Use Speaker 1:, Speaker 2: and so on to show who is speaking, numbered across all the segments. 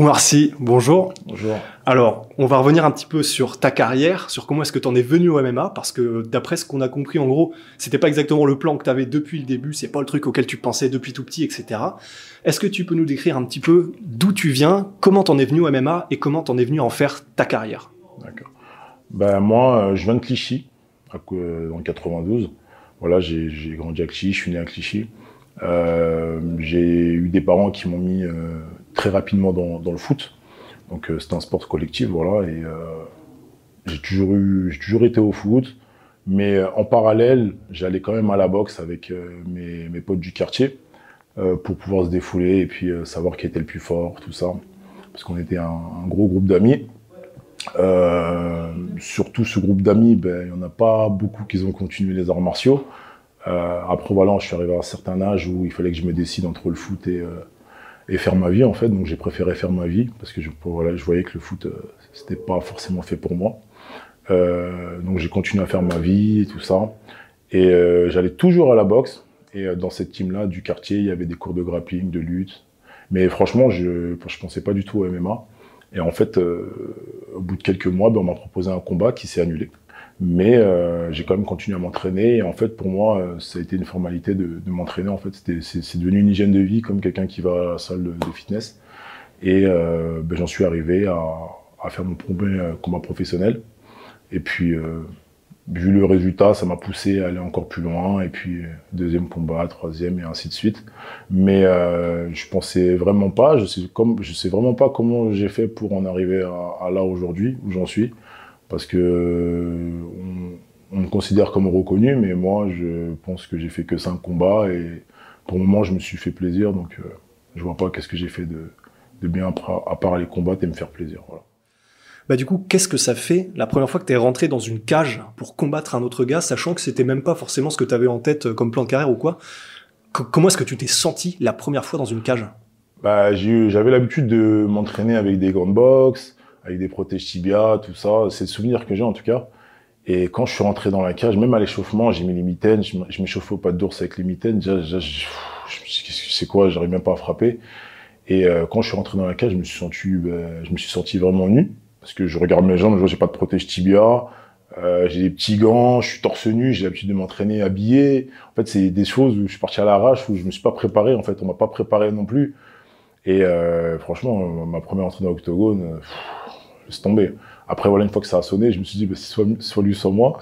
Speaker 1: Oumar Sy, bonjour.
Speaker 2: Bonjour.
Speaker 1: Alors, on va revenir un petit peu sur ta carrière, sur comment est-ce que tu en es venu au MMA, parce que d'après ce qu'on a compris, en gros, c'était pas exactement le plan que tu avais depuis le début, c'est pas le truc auquel tu pensais depuis tout petit, etc. Est-ce que tu peux nous décrire un petit peu d'où tu viens, comment t'en es venu au MMA et comment t'en es venu en faire ta carrière?
Speaker 2: D'accord. Ben, moi, euh, je viens de Clichy, euh, le 92. Voilà, j'ai j'ai grandi à Clichy, je suis né à Clichy. Euh, j'ai eu des parents qui m'ont mis euh, très rapidement dans, le foot. Donc euh, c'était un sport collectif, voilà. Et euh, j'ai toujours eu, j'ai toujours été au foot, mais euh, en parallèle, j'allais quand même à la boxe avec mes, potes du quartier pour pouvoir se défouler et puis savoir qui était le plus fort, tout ça, parce qu'on était un, gros groupe d'amis. Surtout ce groupe d'amis, ben, il n'y en a pas beaucoup qui ont continué les arts martiaux. Après, voilà, je suis arrivé à un certain âge où il fallait que je me décide entre le foot et, et faire ma vie, en fait. Donc, j'ai préféré faire ma vie parce que je, voilà, je voyais que le foot, euh, c'était pas forcément fait pour moi. Euh, donc, j'ai continué à faire ma vie et tout ça. Et euh, j'allais toujours à la boxe. Et dans cette team-là du quartier, il y avait des cours de grappling, de lutte. Mais franchement, je je pensais pas du tout au MMA. Et en fait, au bout de quelques mois, ben, on m'a proposé un combat qui s'est annulé. Mais euh, j'ai quand même continué à m'entraîner. Et en fait, pour moi, euh, ça a été une formalité de, de m'entraîner. En fait, c'est devenu une hygiène de vie, comme quelqu'un qui va à la salle de, de fitness. Et euh, ben, j'en suis arrivé à, à faire mon premier euh, combat professionnel. Et puis, euh, vu le résultat, ça m'a poussé à aller encore plus loin. Et puis, euh, deuxième combat, troisième, et ainsi de suite. Mais euh, je pensais vraiment pas. Je sais, comme, je sais vraiment pas comment j'ai fait pour en arriver à, à là aujourd'hui, où j'en suis. Parce que euh, on, on me considère comme reconnu, mais moi, je pense que j'ai fait que cinq combats. Et pour le moment, je me suis fait plaisir. Donc, euh, je vois pas qu'est-ce que j'ai fait de, de bien à part- à part aller combattre et me faire plaisir. Voilà.
Speaker 1: Bah du coup, qu'est-ce que ça fait la première fois que t'es rentré dans une cage pour combattre un autre gars, sachant que c'était même pas forcément ce que t'avais en tête euh, comme plan de carrière ou quoi? Co- Comment est-ce que tu t'es senti la première fois dans une cage?
Speaker 2: Bah, j'avais l'habitude de m'entraîner avec des gants de boxe, avec des protèges tibia, tout ça. C'est le souvenir que j'ai en tout cas. Et quand je suis rentré dans la cage, même à l'échauffement, j'ai mis les mitaines, je m'échauffais au pas d'ours avec les mitaines. C'est quoi, j'arrive même pas à frapper. Et euh, quand je suis rentré dans la cage, je me suis senti, ben, je me suis senti vraiment nu. Parce que je regarde mes jambes, je vois j'ai pas de protège tibia, euh, j'ai des petits gants, je suis torse nu, j'ai l'habitude de m'entraîner habillé. En fait, c'est des choses où je suis parti à l'arrache, où je me suis pas préparé. En fait, on m'a pas préparé non plus. Et euh, franchement, euh, ma première entrée dans l'octogone, euh, laisse tomber. Après, voilà, une fois que ça a sonné, je me suis dit, bah, soit, soit lui, soit moi.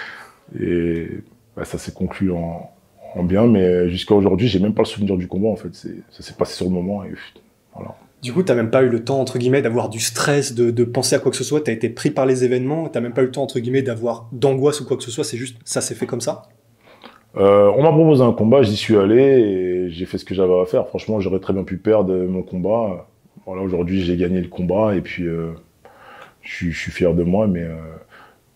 Speaker 2: Et bah, ça s'est conclu en, en bien, mais jusqu'à aujourd'hui, j'ai même pas le souvenir du combat, en fait. Ça s'est passé sur le moment, et voilà.
Speaker 1: Du coup, t'as même pas eu le temps, entre guillemets, d'avoir du stress, de, de penser à quoi que ce soit, t'as été pris par les événements, t'as même pas eu le temps, entre guillemets, d'avoir d'angoisse ou quoi que ce soit, c'est juste, ça s'est fait comme ça?
Speaker 2: Euh, on m'a proposé un combat, j'y suis allé, et j'ai fait ce que j'avais à faire. Franchement, j'aurais très bien pu perdre mon combat. Voilà, aujourd'hui, j'ai gagné le combat, et puis euh, je, suis- fier de moi, mais euh,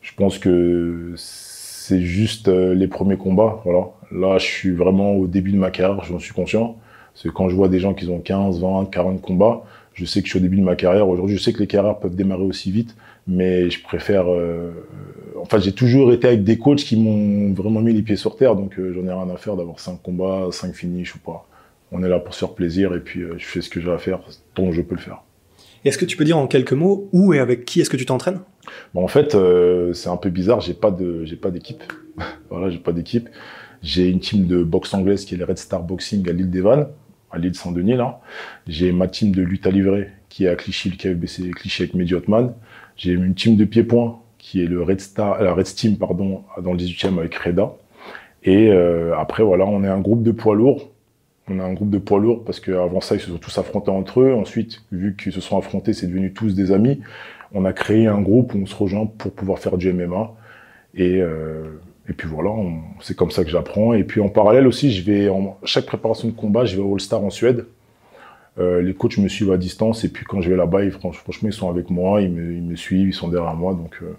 Speaker 2: je pense que c'est juste euh, les premiers combats. Là, je suis vraiment au début de ma carrière, j'en suis conscient. Parce que quand je vois des gens qui ont 15, 20, 40 combats, je sais que je suis au début de ma carrière. Aujourd'hui, je sais que les carrières peuvent démarrer aussi vite, mais je préfère. euh, en fait, j'ai toujours été avec des coachs qui m'ont vraiment mis les pieds sur terre, donc j'en ai rien à faire d'avoir 5 combats, 5 finishes ou pas. On est là pour se faire plaisir et puis je fais ce que j'ai à faire tant que je peux le faire.
Speaker 1: Est-ce que tu peux dire en quelques mots où et avec qui est-ce que tu t'entraînes?
Speaker 2: En fait, euh, c'est un peu bizarre. J'ai pas pas d'équipe. voilà, j'ai pas d'équipe. J'ai une team de boxe anglaise qui est le Red Star Boxing à l'île d'Evan, à l'île Saint-Denis. J'ai ma team de lutte à livrer qui est à Clichy, le KFBC Clichy avec Mehdi Hotman. J'ai une team de pieds-points qui est le Red Star, la Red Steam pardon, dans le 18e avec Reda. Et euh, après voilà, on est un groupe de poids lourds. On a un groupe de poids lourds parce qu'avant ça, ils se sont tous affrontés entre eux. Ensuite, vu qu'ils se sont affrontés, c'est devenu tous des amis. On a créé un groupe où on se rejoint pour pouvoir faire du MMA. Et, euh, et puis voilà, c'est comme ça que j'apprends. Et puis en parallèle aussi, je vais en chaque préparation de combat, je vais au All-Star en Suède. Euh, les coachs me suivent à distance et puis quand je vais là-bas, franchement, ils sont avec moi, ils me, ils me suivent, ils sont derrière moi. Donc euh,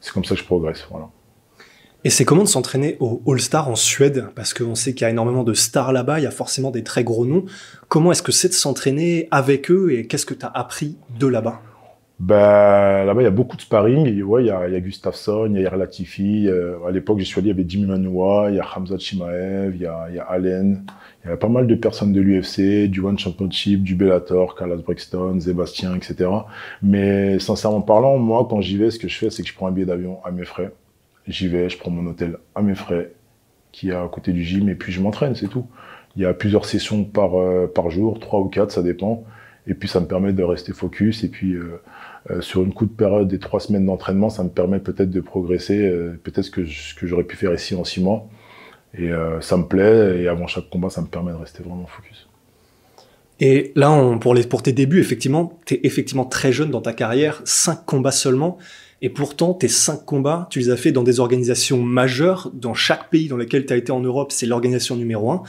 Speaker 2: c'est comme ça que je progresse. Voilà.
Speaker 1: Et c'est comment de s'entraîner au All-Star en Suède? Parce qu'on sait qu'il y a énormément de stars là-bas, il y a forcément des très gros noms. Comment est-ce que c'est de s'entraîner avec eux et qu'est-ce que tu as appris de là-bas?
Speaker 2: Ben, là-bas, il y a beaucoup de sparring. Il y a, y Gustafsson, il y a Latifi. Euh, à l'époque, j'y suis allé, il y avait Jimmy Manoua, il y a Hamza Chimaev, il y a, Allen. Il y a pas mal de personnes de l'UFC, du One Championship, du Bellator, Carlos Brixton, Sébastien, etc. Mais sincèrement parlant, moi, quand j'y vais, ce que je fais, c'est que je prends un billet d'avion à mes frais. J'y vais, je prends mon hôtel à mes frais, qui est à côté du gym, et puis je m'entraîne, c'est tout. Il y a plusieurs sessions par, euh, par jour, trois ou quatre, ça dépend. Et puis ça me permet de rester focus. Et puis euh, euh, sur une courte période des trois semaines d'entraînement, ça me permet peut-être de progresser, peut-être que, ce que j'aurais pu faire ici en six mois. Et ça me plaît. Et avant chaque combat, ça me permet de rester vraiment focus.
Speaker 1: Et là, pour, les, pour tes débuts, effectivement, tu es effectivement très jeune dans ta carrière, cinq combats seulement. Et pourtant, tes cinq combats, tu les as fait dans des organisations majeures. Dans chaque pays dans lequel tu as été en Europe, c'est l'organisation numéro un.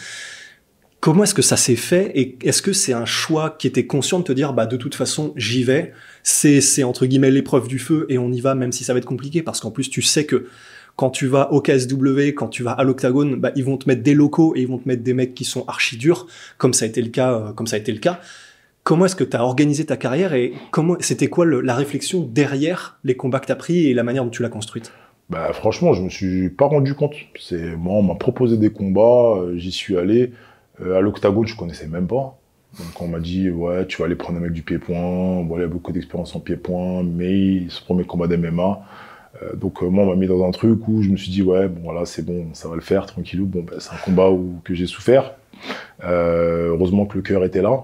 Speaker 1: Comment est-ce que ça s'est fait et est-ce que c'est un choix qui était conscient de te dire bah de toute façon j'y vais c'est c'est entre guillemets l'épreuve du feu et on y va même si ça va être compliqué? Parce qu'en plus tu sais que quand tu vas au KSW, quand tu vas à l'Octagone, bah, ils vont te mettre des locaux et ils vont te mettre des mecs qui sont archi durs, comme ça a été le cas, euh, comme ça a été le cas. Comment est-ce que tu as organisé ta carrière et comment c'était quoi la réflexion derrière les combats que tu as pris et la manière dont tu l'as construite?
Speaker 2: Bah, franchement, je me suis pas rendu compte. C'est moi, on m'a proposé des combats, euh, j'y suis allé. Euh, à l'octagone, je connaissais même pas. Donc on m'a dit ouais, tu vas aller prendre un mec du pied-point. Voilà, il a beaucoup d'expérience en pied-point, mais ce premier combat d'MMA. Euh, donc moi, on m'a mis dans un truc où je me suis dit ouais, bon voilà, c'est bon, ça va le faire, tranquillou. Bon, bah, c'est un combat où, que j'ai souffert. heureusement que le cœur était là.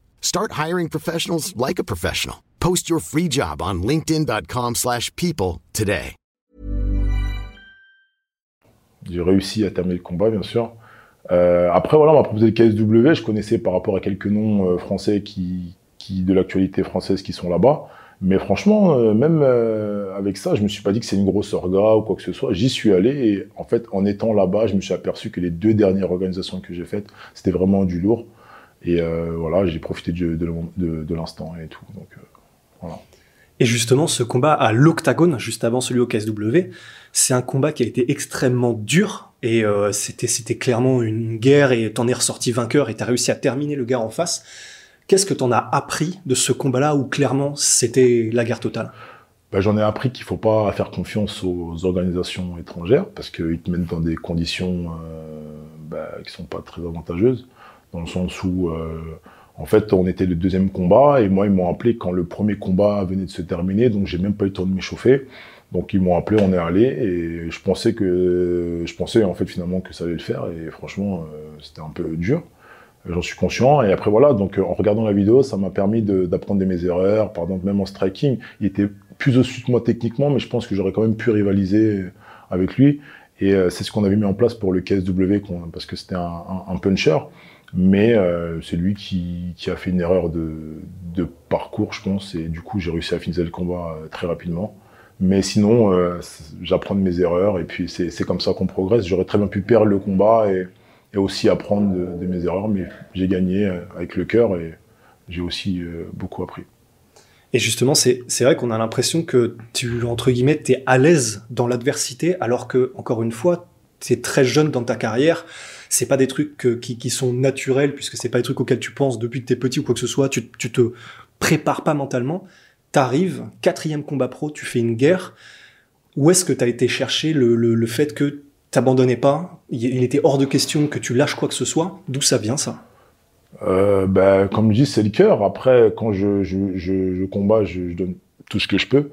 Speaker 3: Start hiring professionals like a professional. Post your free job on linkedin.com/people today.
Speaker 2: J'ai réussi à terminer le combat, bien sûr. Euh, après, voilà, on m'a proposé le KSW. Je connaissais par rapport à quelques noms euh, français qui, qui de l'actualité française qui sont là-bas. Mais franchement, euh, même avec ça, je me suis pas dit que c'est une grosse orga ou quoi que ce soit. J'y suis allé et en fait, en étant là-bas, je me suis aperçu que les deux dernières organisations que j'ai faites, c'était vraiment du lourd. Et euh, voilà, j'ai profité de, de, l'instant et tout. Donc, euh, voilà.
Speaker 1: Et justement, ce combat à l'Octagone, juste avant celui au KSW, c'est un combat qui a été extrêmement dur et euh, c'était c'était clairement une guerre et t'en es ressorti vainqueur et t'as réussi à terminer le gars en face. Qu'est-ce que t'en as appris de ce combat-là où clairement c'était la guerre totale?
Speaker 2: Ben, J'en ai appris qu'il faut pas faire confiance aux organisations étrangères parce qu'ils te mettent dans des conditions euh, ben, qui sont pas très avantageuses dans le sens où, euh, en fait, on était le deuxième combat, et moi, ils m'ont appelé quand le premier combat venait de se terminer, donc j'ai même pas eu le temps de m'échauffer. Donc ils m'ont appelé, on est allé, et je pensais que, je pensais en fait finalement que ça allait le faire, et franchement, euh, c'était un peu dur. J'en suis conscient, et après voilà, donc en regardant la vidéo, ça m'a permis d'apprendre de mes erreurs. Par exemple, même en striking, il était plus au-dessus de moi techniquement, mais je pense que j'aurais quand même pu rivaliser avec lui. Et euh, c'est ce qu'on avait mis en place pour le KSW, parce que c'était un puncher. Mais euh, c'est lui qui, a fait une erreur de, parcours, je pense, et du coup j'ai réussi à finir le combat euh, très rapidement. Mais sinon, euh, j'apprends de mes erreurs, et puis c'est comme ça qu'on progresse. J'aurais très bien pu perdre le combat et, aussi apprendre de, mes erreurs, mais j'ai gagné avec le cœur et j'ai aussi beaucoup appris.
Speaker 1: Et justement, c'est vrai qu'on a l'impression que tu, entre guillemets, tu es à l'aise dans l'adversité, alors que, encore une fois, tu es très jeune dans ta carrière c'est pas des trucs qui, sont naturels puisque c'est pas des trucs auxquels tu penses depuis que t'es petit ou quoi que ce soit. Tu, tu te prépares pas mentalement. T'arrives, quatrième combat pro, tu fais une guerre. Où est-ce que t'as été chercher le, le, le fait que t'abandonnais pas? Il, était hors de question que tu lâches quoi que ce soit. D'où ça vient ça?
Speaker 2: Euh, ben, Comme je dis, c'est le cœur. Après, quand je, je, je, je donne tout ce que je peux.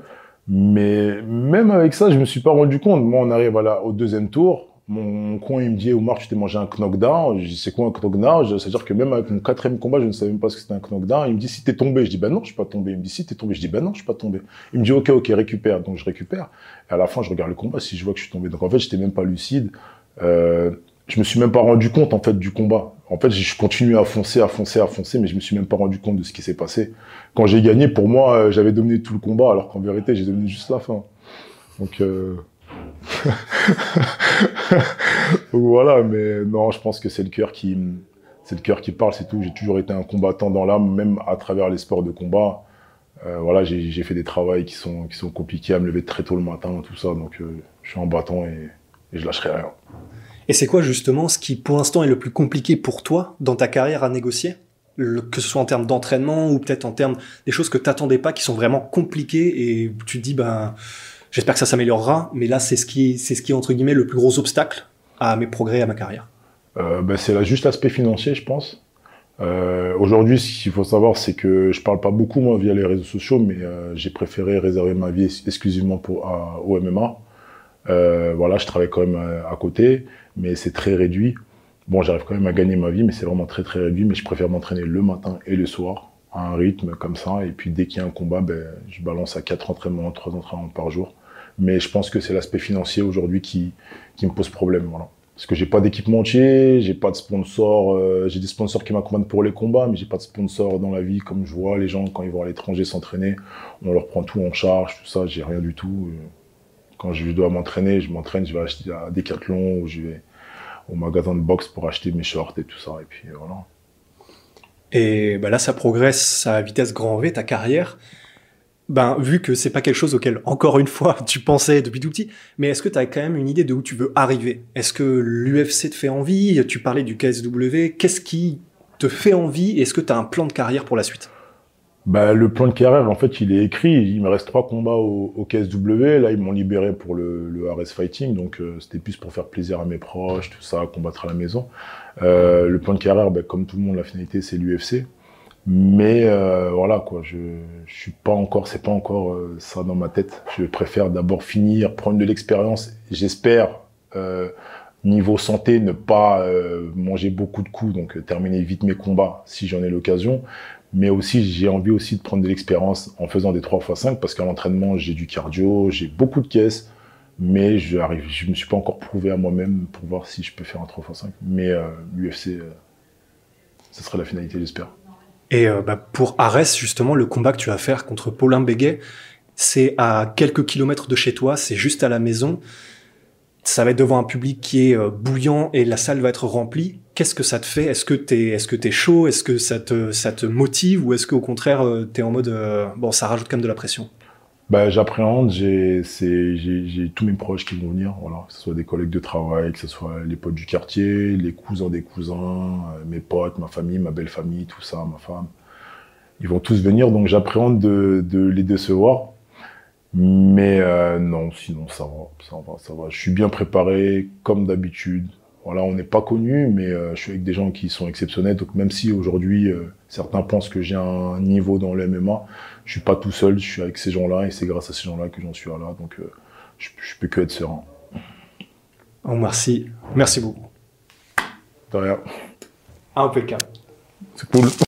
Speaker 2: Mais même avec ça, je me suis pas rendu compte. Moi, on arrive voilà, au deuxième tour. Mon coin, il me dit, Omar, tu t'es mangé un knockdown. Je dis, c'est quoi un knockdown C'est-à-dire que même avec mon quatrième combat, je ne savais même pas ce que c'était un knockdown. Il me dit, si t'es tombé. Je dis, ben non, je suis pas tombé. Il me dit, si t'es tombé. Je dis, ben non, je suis pas tombé. Il me dit, ok, ok, récupère. Donc, je récupère. Et à la fin, je regarde le combat si je vois que je suis tombé. Donc, en fait, j'étais même pas lucide. Euh, je me suis même pas rendu compte, en fait, du combat. En fait, je continue à foncer, à foncer, à foncer, mais je me suis même pas rendu compte de ce qui s'est passé. Quand j'ai gagné, pour moi, euh, j'avais dominé tout le combat, alors qu'en vérité, j'ai dominé juste la fin. Donc, euh... voilà, mais non, je pense que c'est le cœur qui, c'est le cœur qui parle, c'est tout. J'ai toujours été un combattant dans l'âme, même à travers les sports de combat. Euh, voilà, j'ai fait des travaux qui sont, qui sont compliqués à me lever très tôt le matin, tout ça. Donc, euh, je suis en bâton et, et je lâcherai rien.
Speaker 1: Et c'est quoi justement ce qui, pour l'instant, est le plus compliqué pour toi dans ta carrière à négocier? Que ce soit en termes d'entraînement ou peut-être en termes des choses que t'attendais pas, qui sont vraiment compliquées et tu te dis, ben, j'espère que ça s'améliorera, mais là, c'est ce qui, c'est ce qui est entre guillemets le plus gros obstacle à mes progrès, à ma carrière.
Speaker 2: Euh, ben, c'est là juste l'aspect financier, je pense. Euh, Aujourd'hui, ce qu'il faut savoir, c'est que je parle pas beaucoup moi via les réseaux sociaux, mais euh, j'ai préféré réserver ma vie exclusivement pour au MMA. Voilà, je travaille quand même à, à côté, mais c'est très réduit. Bon, j'arrive quand même à gagner ma vie, mais c'est vraiment très très réduit. Mais je préfère m'entraîner le matin et le soir à un rythme comme ça. Et puis dès qu'il y a un combat, ben, je balance à quatre entraînements, trois entraînements par jour. Mais je pense que c'est l'aspect financier aujourd'hui qui, qui me pose problème. Parce que j'ai pas d'équipementier, j'ai pas de sponsor, euh, j'ai des sponsors qui m'accompagnent pour les combats, mais j'ai pas de sponsor dans la vie comme je vois les gens quand ils vont à l'étranger s'entraîner, on leur prend tout en charge, tout ça, j'ai rien du tout. Quand je dois m'entraîner, je m'entraîne, je vais acheter à Decathlon ou je vais au magasin de boxe pour acheter mes shorts et tout ça, et puis voilà.
Speaker 1: Et ben là, ça progresse à vitesse grand V, ta carrière. Ben, vu que c'est pas quelque chose auquel, encore une fois, tu pensais depuis tout petit, mais est-ce que tu as quand même une idée de où tu veux arriver? Est-ce que l'UFC te fait envie? Tu parlais du KSW. Qu'est-ce qui te fait envie? Est-ce que tu as un plan de carrière pour la suite?
Speaker 2: Bah, le plan de carrière, en fait, il est écrit. Il me reste trois combats au, KSW. Là, ils m'ont libéré pour le, le RS Fighting. Donc, euh, c'était plus pour faire plaisir à mes proches, tout ça, combattre à la maison. Euh, le plan de carrière, bah, comme tout le monde, la finalité, c'est l'UFC. Mais euh, voilà, quoi. Je, je suis pas encore, c'est pas encore euh, ça dans ma tête. Je préfère d'abord finir, prendre de l'expérience. J'espère, euh, niveau santé, ne pas manger beaucoup de coups, donc terminer vite mes combats si j'en ai l'occasion mais aussi j'ai envie aussi de prendre de l'expérience en faisant des 3 x 5 parce qu'à l'entraînement j'ai du cardio, j'ai beaucoup de caisses, mais je arrive, je me suis pas encore prouvé à moi-même pour voir si je peux faire un 3 x 5. Mais euh, l'UFC, euh, ce sera la finalité, j'espère.
Speaker 1: Et euh, bah, pour Arès, justement, le combat que tu vas faire contre Paulin Béguet, c'est à quelques kilomètres de chez toi, c'est juste à la maison. Ça va être devant un public qui est euh, bouillant et la salle va être remplie. Qu'est-ce que ça te fait? Est-ce que t'es est-ce chaud? Est-ce que ça te ça te motive? Ou est-ce qu'au contraire euh, t'es en mode bon ça rajoute quand même de la pression?
Speaker 2: Bah, j'appréhende, j'ai, tous mes proches qui vont venir, voilà, que ce soit des collègues de travail, que ce soit les potes du quartier, les cousins des cousins, euh, mes potes, ma famille, ma belle famille, tout ça, ma femme. Ils vont tous venir, donc j'appréhende de, de les décevoir. Mais euh, non, sinon ça va, ça va, ça va. Je suis bien préparé, comme d'habitude. Voilà, on n'est pas connu, mais euh, je suis avec des gens qui sont exceptionnels. Donc même si aujourd'hui euh, certains pensent que j'ai un niveau dans le MMA, je suis pas tout seul. Je suis avec ces gens-là et c'est grâce à ces gens-là que j'en suis là. Donc euh, je, je, peux que être serein.
Speaker 1: Oh, merci, merci beaucoup.
Speaker 2: De rien.
Speaker 1: Impeccable.
Speaker 2: C'est cool.